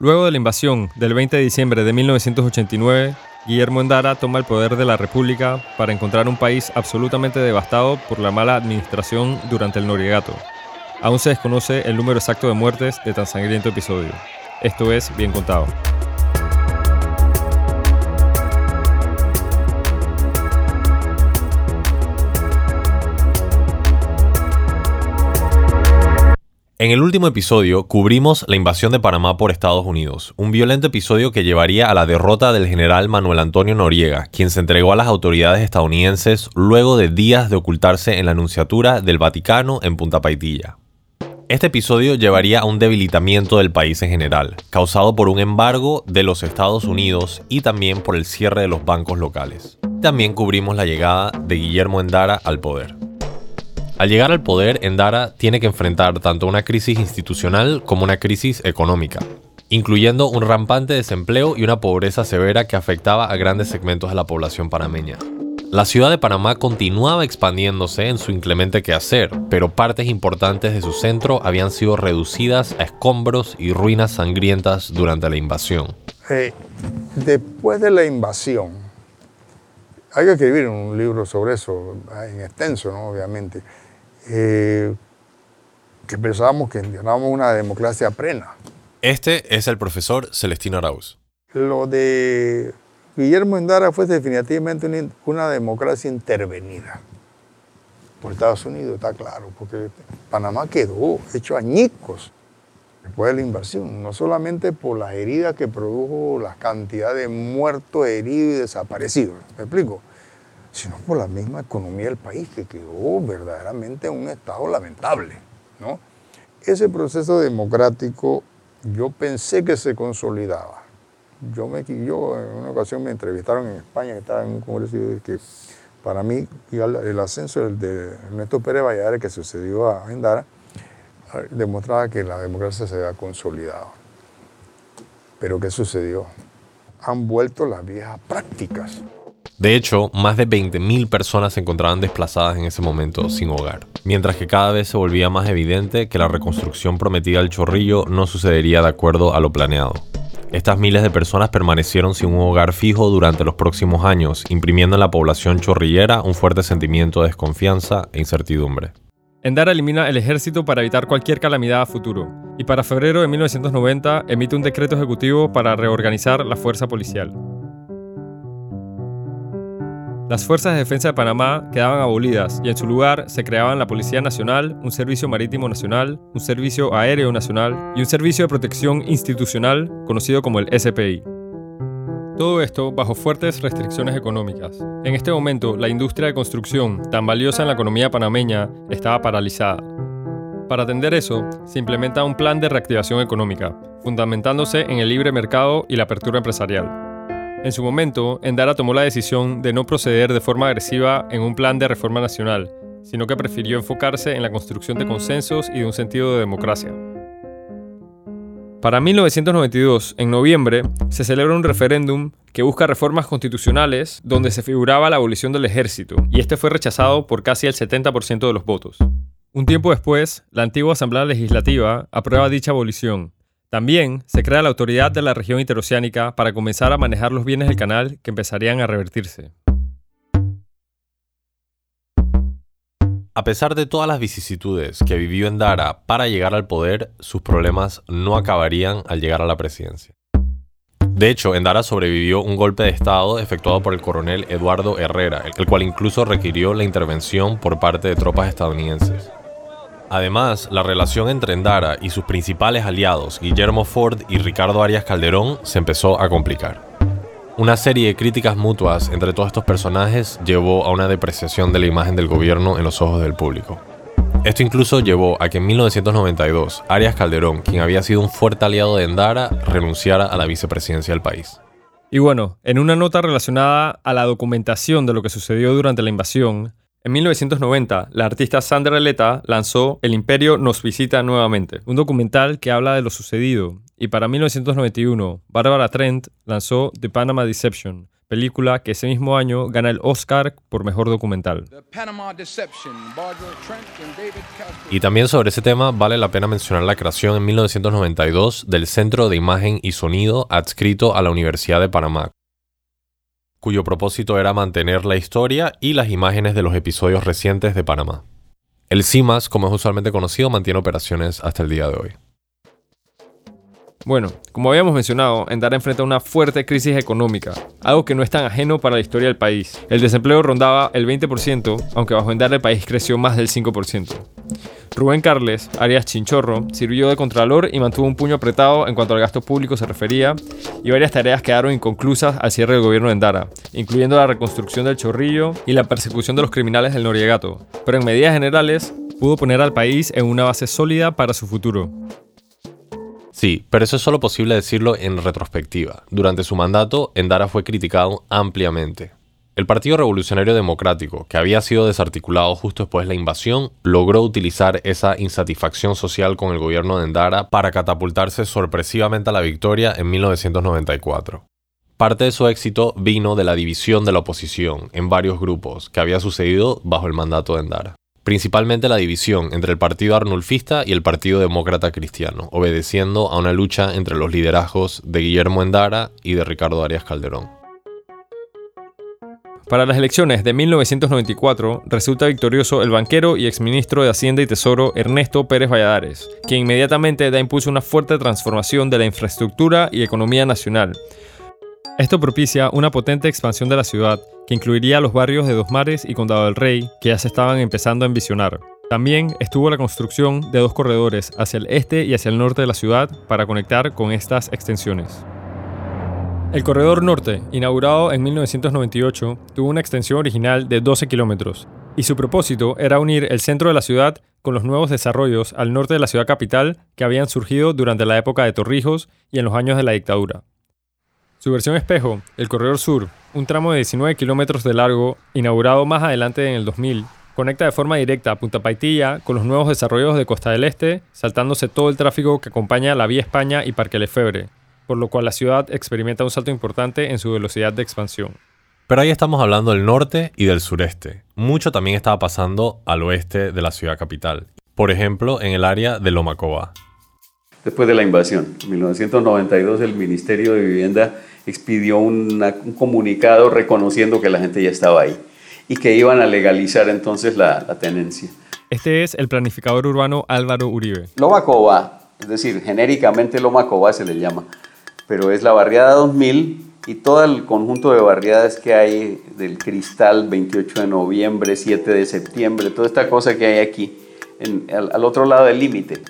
Luego de la invasión del 20 de diciembre de 1989, Guillermo Endara toma el poder de la República para encontrar un país absolutamente devastado por la mala administración durante el Noriegato. Aún se desconoce el número exacto de muertes de tan sangriento episodio. Esto es Bien Contado. En el último episodio cubrimos la invasión de Panamá por Estados Unidos, un violento episodio que llevaría a la derrota del general Manuel Antonio Noriega, quien se entregó a las autoridades estadounidenses luego de días de ocultarse en la Anunciatura del Vaticano en Punta Paitilla. Este episodio llevaría a un debilitamiento del país en general, causado por un embargo de los Estados Unidos y también por el cierre de los bancos locales. También cubrimos la llegada de Guillermo Endara al poder. Al llegar al poder, Endara tiene que enfrentar tanto una crisis institucional como una crisis económica, incluyendo un rampante desempleo y una pobreza severa que afectaba a grandes segmentos de la población panameña. La ciudad de Panamá continuaba expandiéndose en su inclemente quehacer, pero partes importantes de su centro habían sido reducidas a escombros y ruinas sangrientas durante la invasión. Eh, después de la invasión, hay que escribir un libro sobre eso, en extenso, ¿no? obviamente eh, que pensábamos que teníamos una democracia plena. Este es el profesor Celestino Arauz. Lo de Guillermo Endara fue definitivamente una, democracia intervenida por Estados Unidos, está claro, porque Panamá quedó hecho añicos después de la invasión, no solamente por las heridas que produjo la cantidad de muertos, heridos y desaparecidos, ¿me explico? Sino por la misma economía del país, que quedó verdaderamente en un estado lamentable. ¿no? Ese proceso democrático yo pensé que se consolidaba. Yo, me, yo en una ocasión me entrevistaron en España, que estaba en un congreso, y que para mí el ascenso de Ernesto Pérez Valladares que sucedió a Endara demostraba que la democracia se había consolidado. Pero ¿qué sucedió? Han vuelto las viejas prácticas. De hecho, más de 20.000 personas se encontraban desplazadas en ese momento sin hogar, mientras que cada vez se volvía más evidente que la reconstrucción prometida al chorrillo no sucedería de acuerdo a lo planeado. Estas miles de personas permanecieron sin un hogar fijo durante los próximos años, imprimiendo en la población chorrillera un fuerte sentimiento de desconfianza e incertidumbre. Endara elimina el ejército para evitar cualquier calamidad a futuro, y para febrero de 1990 emite un decreto ejecutivo para reorganizar la fuerza policial. Las fuerzas de defensa de Panamá quedaban abolidas y en su lugar se creaban la Policía Nacional, un Servicio Marítimo Nacional, un Servicio Aéreo Nacional y un Servicio de Protección Institucional conocido como el SPI. Todo esto bajo fuertes restricciones económicas. En este momento, la industria de construcción, tan valiosa en la economía panameña, estaba paralizada. Para atender eso, se implementa un plan de reactivación económica, fundamentándose en el libre mercado y la apertura empresarial. En su momento, Endara tomó la decisión de no proceder de forma agresiva en un plan de reforma nacional, sino que prefirió enfocarse en la construcción de consensos y de un sentido de democracia. Para 1992, en noviembre, se celebra un referéndum que busca reformas constitucionales donde se figuraba la abolición del ejército, y este fue rechazado por casi el 70% de los votos. Un tiempo después, la antigua Asamblea Legislativa aprueba dicha abolición, también se crea la autoridad de la región interoceánica para comenzar a manejar los bienes del canal que empezarían a revertirse. A pesar de todas las vicisitudes que vivió Endara para llegar al poder, sus problemas no acabarían al llegar a la presidencia. De hecho, Endara sobrevivió un golpe de Estado efectuado por el coronel Eduardo Herrera, el cual incluso requirió la intervención por parte de tropas estadounidenses. Además, la relación entre Endara y sus principales aliados, Guillermo Ford y Ricardo Arias Calderón, se empezó a complicar. Una serie de críticas mutuas entre todos estos personajes llevó a una depreciación de la imagen del gobierno en los ojos del público. Esto incluso llevó a que en 1992 Arias Calderón, quien había sido un fuerte aliado de Endara, renunciara a la vicepresidencia del país. Y bueno, en una nota relacionada a la documentación de lo que sucedió durante la invasión, en 1990, la artista Sandra Leta lanzó El Imperio nos visita nuevamente, un documental que habla de lo sucedido. Y para 1991, Barbara Trent lanzó The Panama Deception, película que ese mismo año gana el Oscar por Mejor Documental. Y también sobre ese tema vale la pena mencionar la creación en 1992 del Centro de Imagen y Sonido adscrito a la Universidad de Panamá, cuyo propósito era mantener la historia y las imágenes de los episodios recientes de Panamá. El CIMAS, como es usualmente conocido, mantiene operaciones hasta el día de hoy. Bueno, como habíamos mencionado, Endara enfrenta una fuerte crisis económica, algo que no es tan ajeno para la historia del país. El desempleo rondaba el 20%, aunque bajo Endara el país creció más del 5%. Rubén Carles, Arias Chinchorro, sirvió de contralor y mantuvo un puño apretado en cuanto al gasto público se refería, y varias tareas quedaron inconclusas al cierre del gobierno de Endara, incluyendo la reconstrucción del Chorrillo y la persecución de los criminales del Noriegato. Pero en medidas generales, pudo poner al país en una base sólida para su futuro. Sí, pero eso es solo posible decirlo en retrospectiva. Durante su mandato, Endara fue criticado ampliamente. El Partido Revolucionario Democrático, que había sido desarticulado justo después de la invasión, logró utilizar esa insatisfacción social con el gobierno de Endara para catapultarse sorpresivamente a la victoria en 1994. Parte de su éxito vino de la división de la oposición en varios grupos que había sucedido bajo el mandato de Endara principalmente la división entre el Partido Arnulfista y el Partido Demócrata Cristiano, obedeciendo a una lucha entre los liderazgos de Guillermo Endara y de Ricardo Arias Calderón. Para las elecciones de 1994 resulta victorioso el banquero y exministro de Hacienda y Tesoro Ernesto Pérez Valladares, quien inmediatamente da impulso a una fuerte transformación de la infraestructura y economía nacional, esto propicia una potente expansión de la ciudad, que incluiría los barrios de Dos Mares y Condado del Rey, que ya se estaban empezando a envisionar. También estuvo la construcción de dos corredores hacia el este y hacia el norte de la ciudad para conectar con estas extensiones. El corredor norte, inaugurado en 1998, tuvo una extensión original de 12 kilómetros, y su propósito era unir el centro de la ciudad con los nuevos desarrollos al norte de la ciudad capital que habían surgido durante la época de Torrijos y en los años de la dictadura. Su versión espejo, el Corredor Sur, un tramo de 19 kilómetros de largo, inaugurado más adelante en el 2000, conecta de forma directa a Punta Paitilla con los nuevos desarrollos de Costa del Este, saltándose todo el tráfico que acompaña la Vía España y Parque Lefebvre, por lo cual la ciudad experimenta un salto importante en su velocidad de expansión. Pero ahí estamos hablando del norte y del sureste. Mucho también estaba pasando al oeste de la ciudad capital. Por ejemplo, en el área de Lomacoa, después de la invasión. En 1992 el Ministerio de Vivienda expidió un comunicado reconociendo que la gente ya estaba ahí y que iban a legalizar entonces la, tenencia. Este es el planificador urbano Álvaro Uribe. Loma Coba, es decir, genéricamente Loma Coba se le llama, pero es la barriada 2000 y todo el conjunto de barriadas que hay del Cristal, 28 de noviembre, 7 de septiembre, toda esta cosa que hay aquí, al otro lado del límite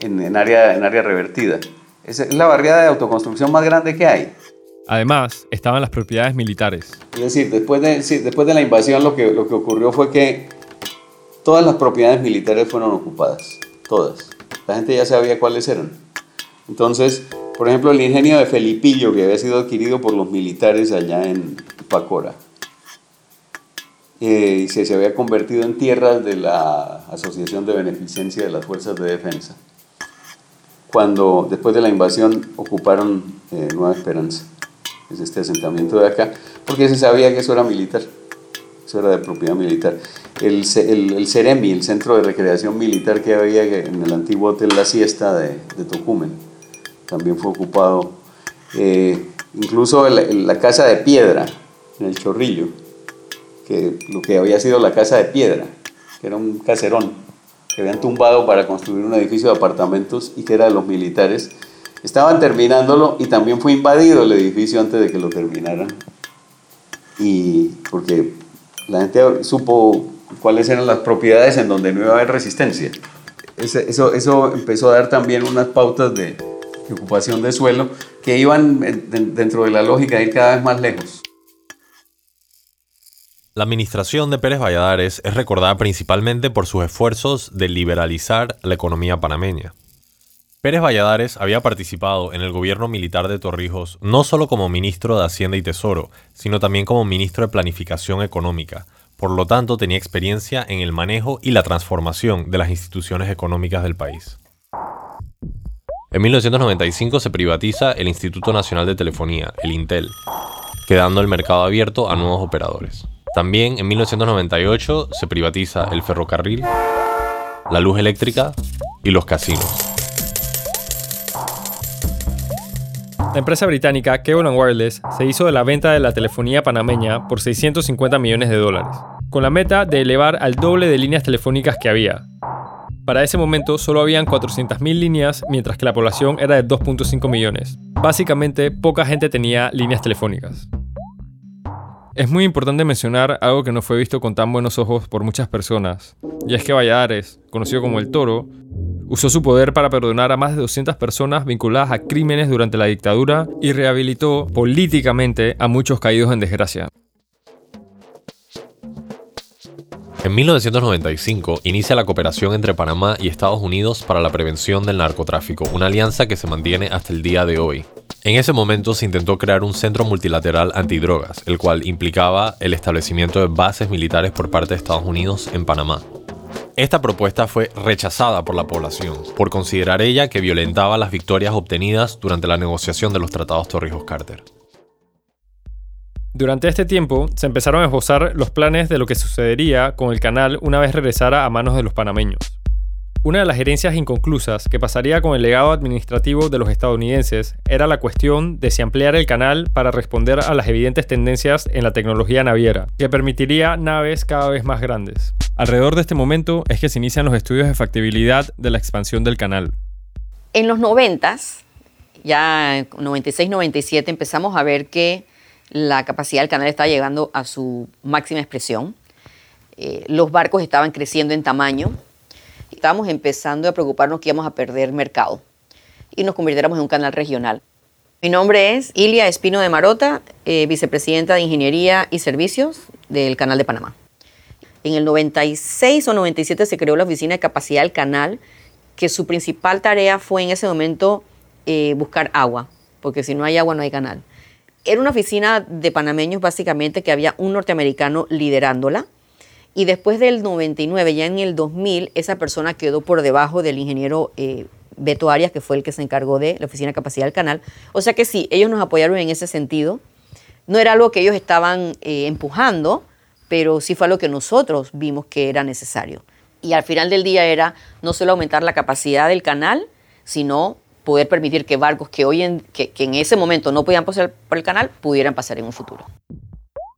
en, área, en área revertida. Es la barriada de autoconstrucción más grande que hay. Además, estaban las propiedades militares. Es decir, después de, después de la invasión lo que, lo que ocurrió fue que todas las propiedades militares fueron ocupadas, todas. La gente ya sabía cuáles eran. Entonces, por ejemplo, el ingenio de Felipillo, que había sido adquirido por los militares allá en Pacora, eh, y se, se había convertido en tierras de la Asociación de Beneficencia de las Fuerzas de Defensa cuando después de la invasión ocuparon eh, Nueva Esperanza, es este asentamiento de acá, porque se sabía que eso era militar, eso era de propiedad militar. El, el, el CEREMI, el Centro de Recreación Militar que había en el antiguo Hotel La Siesta de, de Tocumen, también fue ocupado. Eh, incluso la, la Casa de Piedra, en el Chorrillo, que lo que había sido la Casa de Piedra, que era un caserón que habían tumbado para construir un edificio de apartamentos y que era de los militares. Estaban terminándolo y también fue invadido el edificio antes de que lo terminaran. Y porque la gente supo cuáles eran las propiedades en donde no iba a haber resistencia. Eso, eso empezó a dar también unas pautas de, de ocupación de suelo que iban dentro de la lógica de ir cada vez más lejos. La administración de Pérez Valladares es recordada principalmente por sus esfuerzos de liberalizar la economía panameña. Pérez Valladares había participado en el gobierno militar de Torrijos no solo como ministro de Hacienda y Tesoro, sino también como ministro de Planificación Económica, por lo tanto tenía experiencia en el manejo y la transformación de las instituciones económicas del país. En 1995 se privatiza el Instituto Nacional de Telefonía, el Intel, quedando el mercado abierto a nuevos operadores. También en 1998 se privatiza el ferrocarril, la luz eléctrica y los casinos. La empresa británica Cable Wireless se hizo de la venta de la telefonía panameña por 650 millones de dólares, con la meta de elevar al doble de líneas telefónicas que había. Para ese momento solo habían 400.000 líneas, mientras que la población era de 2.5 millones. Básicamente, poca gente tenía líneas telefónicas. Es muy importante mencionar algo que no fue visto con tan buenos ojos por muchas personas, y es que Valladares, conocido como el Toro, usó su poder para perdonar a más de 200 personas vinculadas a crímenes durante la dictadura y rehabilitó políticamente a muchos caídos en desgracia. En 1995 inicia la cooperación entre Panamá y Estados Unidos para la prevención del narcotráfico, una alianza que se mantiene hasta el día de hoy. En ese momento se intentó crear un centro multilateral antidrogas, el cual implicaba el establecimiento de bases militares por parte de Estados Unidos en Panamá. Esta propuesta fue rechazada por la población, por considerar ella que violentaba las victorias obtenidas durante la negociación de los tratados Torrijos-Carter. Durante este tiempo se empezaron a esbozar los planes de lo que sucedería con el canal una vez regresara a manos de los panameños. Una de las herencias inconclusas que pasaría con el legado administrativo de los estadounidenses era la cuestión de si ampliar el canal para responder a las evidentes tendencias en la tecnología naviera, que permitiría naves cada vez más grandes. Alrededor de este momento es que se inician los estudios de factibilidad de la expansión del canal. En los 90, ya 96-97, empezamos a ver que la capacidad del canal estaba llegando a su máxima expresión. Eh, los barcos estaban creciendo en tamaño. Estábamos empezando a preocuparnos que íbamos a perder mercado y nos convirtiéramos en un canal regional. Mi nombre es Ilia Espino de Marota, eh, vicepresidenta de Ingeniería y Servicios del Canal de Panamá. En el 96 o 97 se creó la Oficina de Capacidad del Canal, que su principal tarea fue en ese momento eh, buscar agua, porque si no hay agua no hay canal. Era una oficina de panameños básicamente que había un norteamericano liderándola. Y después del 99, ya en el 2000, esa persona quedó por debajo del ingeniero eh, Beto Arias, que fue el que se encargó de la oficina de capacidad del canal. O sea que sí, ellos nos apoyaron en ese sentido. No era algo que ellos estaban eh, empujando, pero sí fue algo que nosotros vimos que era necesario. Y al final del día era no solo aumentar la capacidad del canal, sino poder permitir que barcos que hoy en, que, en ese momento no podían pasar por el canal pudieran pasar en un futuro.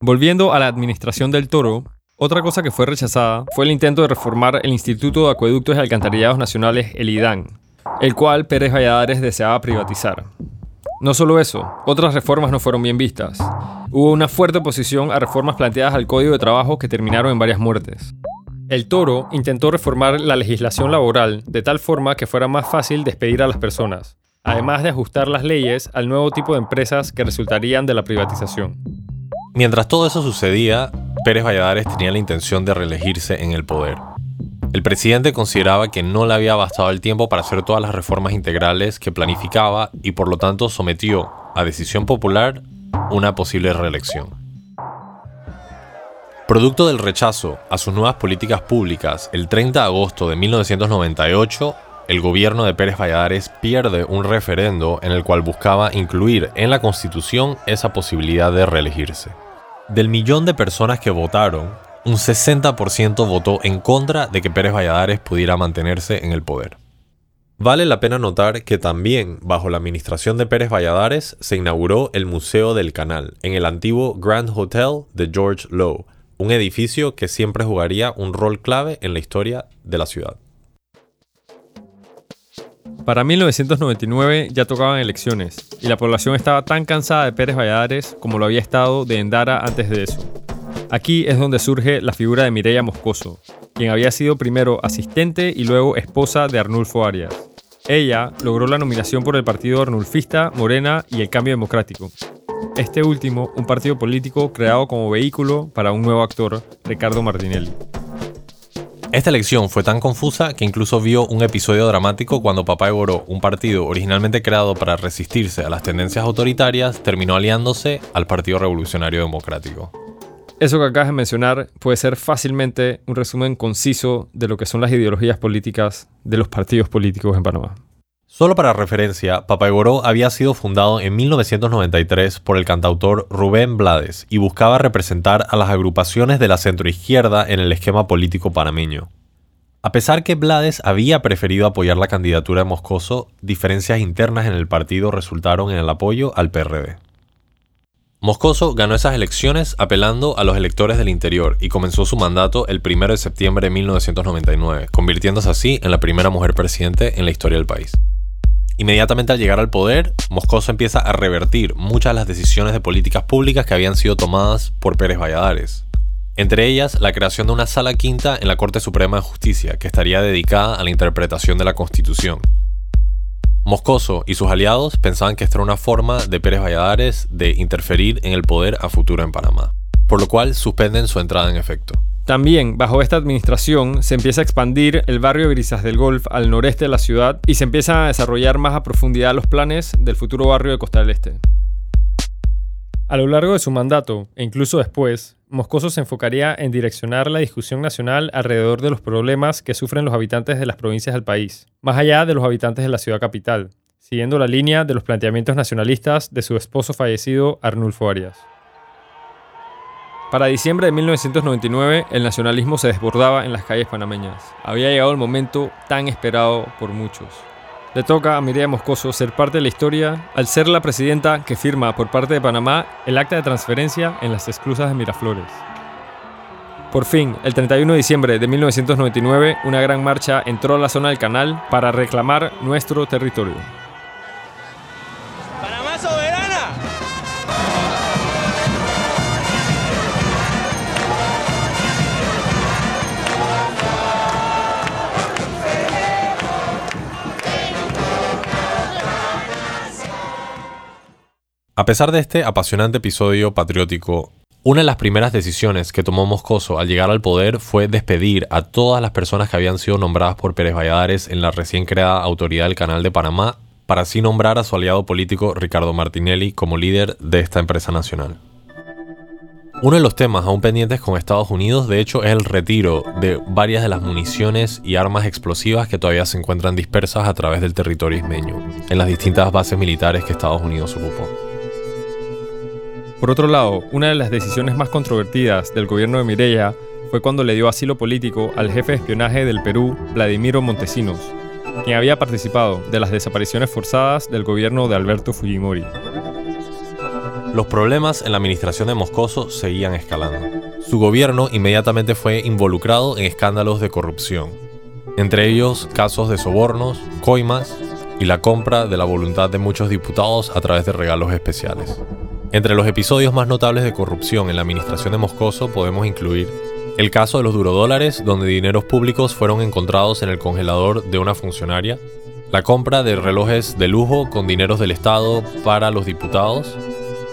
Volviendo a la administración del toro, otra cosa que fue rechazada fue el intento de reformar el Instituto de Acueductos y Alcantarillados Nacionales, el IDAN, el cual Pérez Valladares deseaba privatizar. No solo eso, otras reformas no fueron bien vistas. Hubo una fuerte oposición a reformas planteadas al Código de Trabajo que terminaron en varias muertes. El Toro intentó reformar la legislación laboral de tal forma que fuera más fácil despedir a las personas, además de ajustar las leyes al nuevo tipo de empresas que resultarían de la privatización. Mientras todo eso sucedía, Pérez Valladares tenía la intención de reelegirse en el poder. El presidente consideraba que no le había bastado el tiempo para hacer todas las reformas integrales que planificaba y por lo tanto sometió a decisión popular una posible reelección. Producto del rechazo a sus nuevas políticas públicas, el 30 de agosto de 1998, el gobierno de Pérez Valladares pierde un referendo en el cual buscaba incluir en la Constitución esa posibilidad de reelegirse. Del millón de personas que votaron, un 60% votó en contra de que Pérez Valladares pudiera mantenerse en el poder. Vale la pena notar que también, bajo la administración de Pérez Valladares, se inauguró el Museo del Canal, en el antiguo Grand Hotel de George Lowe, un edificio que siempre jugaría un rol clave en la historia de la ciudad. Para 1999 ya tocaban elecciones y la población estaba tan cansada de Pérez Valladares como lo había estado de Endara antes de eso. Aquí es donde surge la figura de Mireya Moscoso, quien había sido primero asistente y luego esposa de Arnulfo Arias. Ella logró la nominación por el partido arnulfista, Morena y el Cambio Democrático, este último un partido político creado como vehículo para un nuevo actor, Ricardo Martinelli. Esta elección fue tan confusa que incluso vio un episodio dramático cuando Papá Eboró, un partido originalmente creado para resistirse a las tendencias autoritarias, terminó aliándose al Partido Revolucionario Democrático. Eso que acabas de mencionar puede ser fácilmente un resumen conciso de lo que son las ideologías políticas de los partidos políticos en Panamá. Solo para referencia, Papaigoró había sido fundado en 1993 por el cantautor Rubén Blades y buscaba representar a las agrupaciones de la centroizquierda en el esquema político panameño. A pesar que Blades había preferido apoyar la candidatura de Moscoso, diferencias internas en el partido resultaron en el apoyo al PRD. Moscoso ganó esas elecciones apelando a los electores del interior y comenzó su mandato el 1 de septiembre de 1999, convirtiéndose así en la primera mujer presidente en la historia del país. Inmediatamente al llegar al poder, Moscoso empieza a revertir muchas de las decisiones de políticas públicas que habían sido tomadas por Pérez Valladares. Entre ellas, la creación de una sala quinta en la Corte Suprema de Justicia, que estaría dedicada a la interpretación de la Constitución. Moscoso y sus aliados pensaban que esta era una forma de Pérez Valladares de interferir en el poder a futuro en Panamá, por lo cual suspenden su entrada en efecto. También, bajo esta administración, se empieza a expandir el barrio Grisas del Golf al noreste de la ciudad y se empiezan a desarrollar más a profundidad los planes del futuro barrio de Costa del Este. A lo largo de su mandato, e incluso después, Moscoso se enfocaría en direccionar la discusión nacional alrededor de los problemas que sufren los habitantes de las provincias del país, más allá de los habitantes de la ciudad capital, siguiendo la línea de los planteamientos nacionalistas de su esposo fallecido Arnulfo Arias. Para diciembre de 1999, el nacionalismo se desbordaba en las calles panameñas. Había llegado el momento tan esperado por muchos. Le toca a Mireya Moscoso ser parte de la historia al ser la presidenta que firma por parte de Panamá el acta de transferencia en las esclusas de Miraflores. Por fin, el 31 de diciembre de 1999, una gran marcha entró a la zona del canal para reclamar nuestro territorio. Pesar de este apasionante episodio patriótico, una de las primeras decisiones que tomó Moscoso al llegar al poder fue despedir a todas las personas que habían sido nombradas por Pérez Valladares en la recién creada Autoridad del Canal de Panamá, para así nombrar a su aliado político Ricardo Martinelli como líder de esta empresa nacional. Uno de los temas aún pendientes con Estados Unidos, de hecho, es el retiro de varias de las municiones y armas explosivas que todavía se encuentran dispersas a través del territorio ismeño, en las distintas bases militares que Estados Unidos ocupó. Por otro lado, una de las decisiones más controvertidas del gobierno de Mireya fue cuando le dio asilo político al jefe de espionaje del Perú, Vladimiro Montesinos, quien había participado de las desapariciones forzadas del gobierno de Alberto Fujimori. Los problemas en la administración de Moscoso seguían escalando. Su gobierno inmediatamente fue involucrado en escándalos de corrupción, entre ellos casos de sobornos, coimas y la compra de la voluntad de muchos diputados a través de regalos especiales. Entre los episodios más notables de corrupción en la administración de Moscoso podemos incluir el caso de los durodólares, donde dineros públicos fueron encontrados en el congelador de una funcionaria, la compra de relojes de lujo con dineros del Estado para los diputados,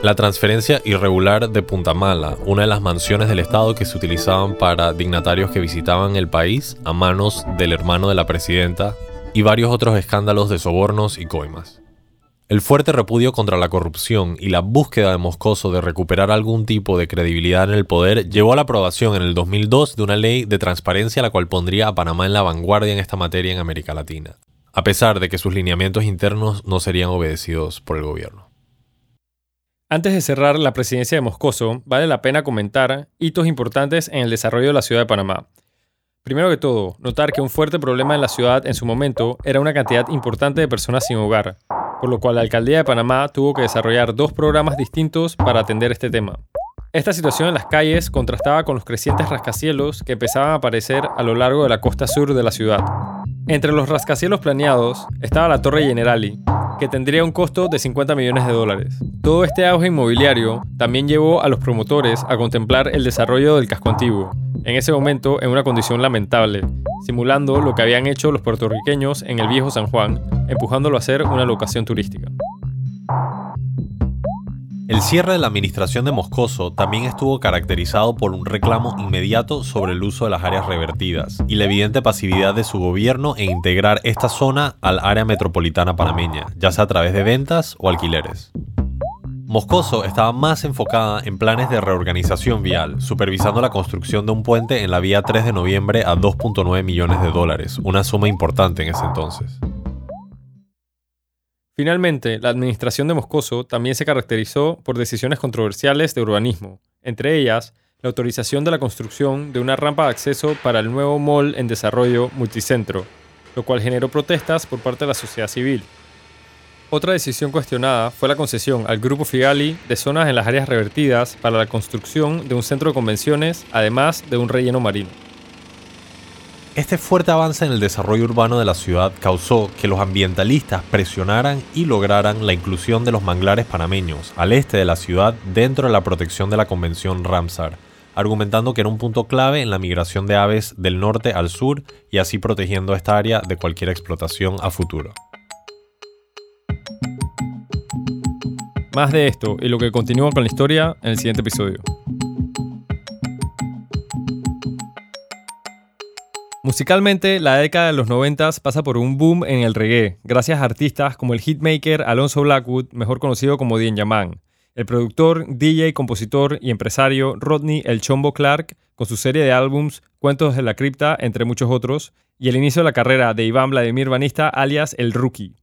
la transferencia irregular de Punta Mala, una de las mansiones del Estado que se utilizaban para dignatarios que visitaban el país a manos del hermano de la presidenta, y varios otros escándalos de sobornos y coimas. El fuerte repudio contra la corrupción y la búsqueda de Moscoso de recuperar algún tipo de credibilidad en el poder llevó a la aprobación en el 2002 de una ley de transparencia la cual pondría a Panamá en la vanguardia en esta materia en América Latina, a pesar de que sus lineamientos internos no serían obedecidos por el gobierno. Antes de cerrar la presidencia de Moscoso, vale la pena comentar hitos importantes en el desarrollo de la ciudad de Panamá. Primero que todo, notar que un fuerte problema en la ciudad en su momento era una cantidad importante de personas sin hogar, por lo cual la Alcaldía de Panamá tuvo que desarrollar dos programas distintos para atender este tema. Esta situación en las calles contrastaba con los crecientes rascacielos que empezaban a aparecer a lo largo de la costa sur de la ciudad. Entre los rascacielos planeados estaba la Torre Generali, que tendría un costo de 50 millones de dólares. Todo este auge inmobiliario también llevó a los promotores a contemplar el desarrollo del casco antiguo, en ese momento en una condición lamentable, simulando lo que habían hecho los puertorriqueños en el viejo San Juan, empujándolo a ser una locación turística. El cierre de la administración de Moscoso también estuvo caracterizado por un reclamo inmediato sobre el uso de las áreas revertidas y la evidente pasividad de su gobierno en integrar esta zona al área metropolitana panameña, ya sea a través de ventas o alquileres. Moscoso estaba más enfocada en planes de reorganización vial, supervisando la construcción de un puente en la vía 3 de noviembre a 2.9 millones de dólares, una suma importante en ese entonces. Finalmente, la administración de Moscoso también se caracterizó por decisiones controversiales de urbanismo, entre ellas la autorización de la construcción de una rampa de acceso para el nuevo mall en desarrollo multicentro, lo cual generó protestas por parte de la sociedad civil. Otra decisión cuestionada fue la concesión al Grupo Figali de zonas en las áreas revertidas para la construcción de un centro de convenciones, además de un relleno marino. Este fuerte avance en el desarrollo urbano de la ciudad causó que los ambientalistas presionaran y lograran la inclusión de los manglares panameños al este de la ciudad dentro de la protección de la Convención Ramsar, argumentando que era un punto clave en la migración de aves del norte al sur y así protegiendo esta área de cualquier explotación a futuro. Más de esto y lo que continúa con la historia en el siguiente episodio. Musicalmente, la década de los 90 pasa por un boom en el reggae, gracias a artistas como el hitmaker Alonso Blackwood, mejor conocido como Dien Yaman, el productor, DJ, compositor y empresario Rodney El Chombo Clark, con su serie de álbums Cuentos de la Cripta, entre muchos otros, y el inicio de la carrera de Iván Vladimir Banista, alias El Rookie.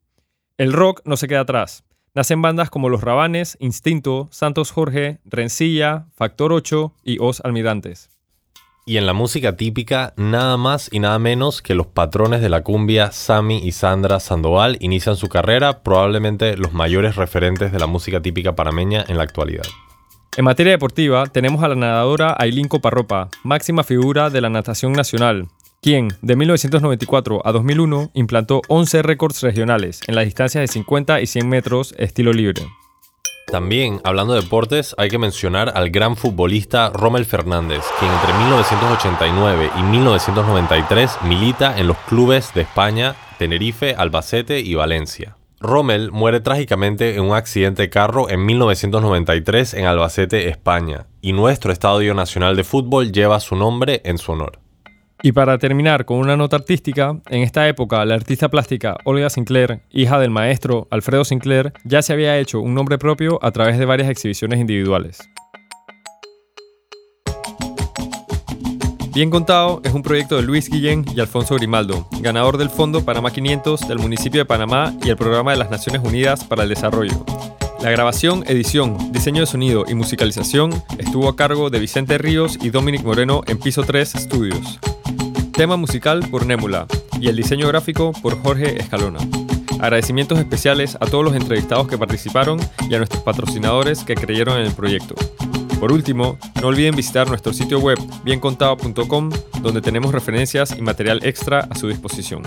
El rock no se queda atrás. Nacen bandas como Los Rabanes, Instinto, Santos Jorge, Rencilla, Factor 8 y Os Almirantes. Y en la música típica, nada más y nada menos que los patrones de la cumbia Sami y Sandra Sandoval inician su carrera, probablemente los mayores referentes de la música típica parameña en la actualidad. En materia deportiva, tenemos a la nadadora Ailín Coparropa, máxima figura de la natación nacional, quien de 1994 a 2001 implantó 11 récords regionales en las distancias de 50 y 100 metros estilo libre. También, hablando de deportes, hay que mencionar al gran futbolista Rommel Fernández, quien entre 1989 y 1993 milita en los clubes de España, Tenerife, Albacete y Valencia. Rommel muere trágicamente en un accidente de carro en 1993 en Albacete, España, y nuestro Estadio Nacional de Fútbol lleva su nombre en su honor. Y para terminar con una nota artística, en esta época la artista plástica Olga Sinclair, hija del maestro Alfredo Sinclair, ya se había hecho un nombre propio a través de varias exhibiciones individuales. Bien Contado es un proyecto de Luis Guillén y Alfonso Grimaldo, ganador del Fondo Panamá 500 del municipio de Panamá y el Programa de las Naciones Unidas para el Desarrollo. La grabación, edición, diseño de sonido y musicalización estuvo a cargo de Vicente Ríos y Dominic Moreno en Piso 3 Studios. Tema musical por Némula y el diseño gráfico por Jorge Escalona. Agradecimientos especiales a todos los entrevistados que participaron y a nuestros patrocinadores que creyeron en el proyecto. Por último, no olviden visitar nuestro sitio web biencontado.com donde tenemos referencias y material extra a su disposición.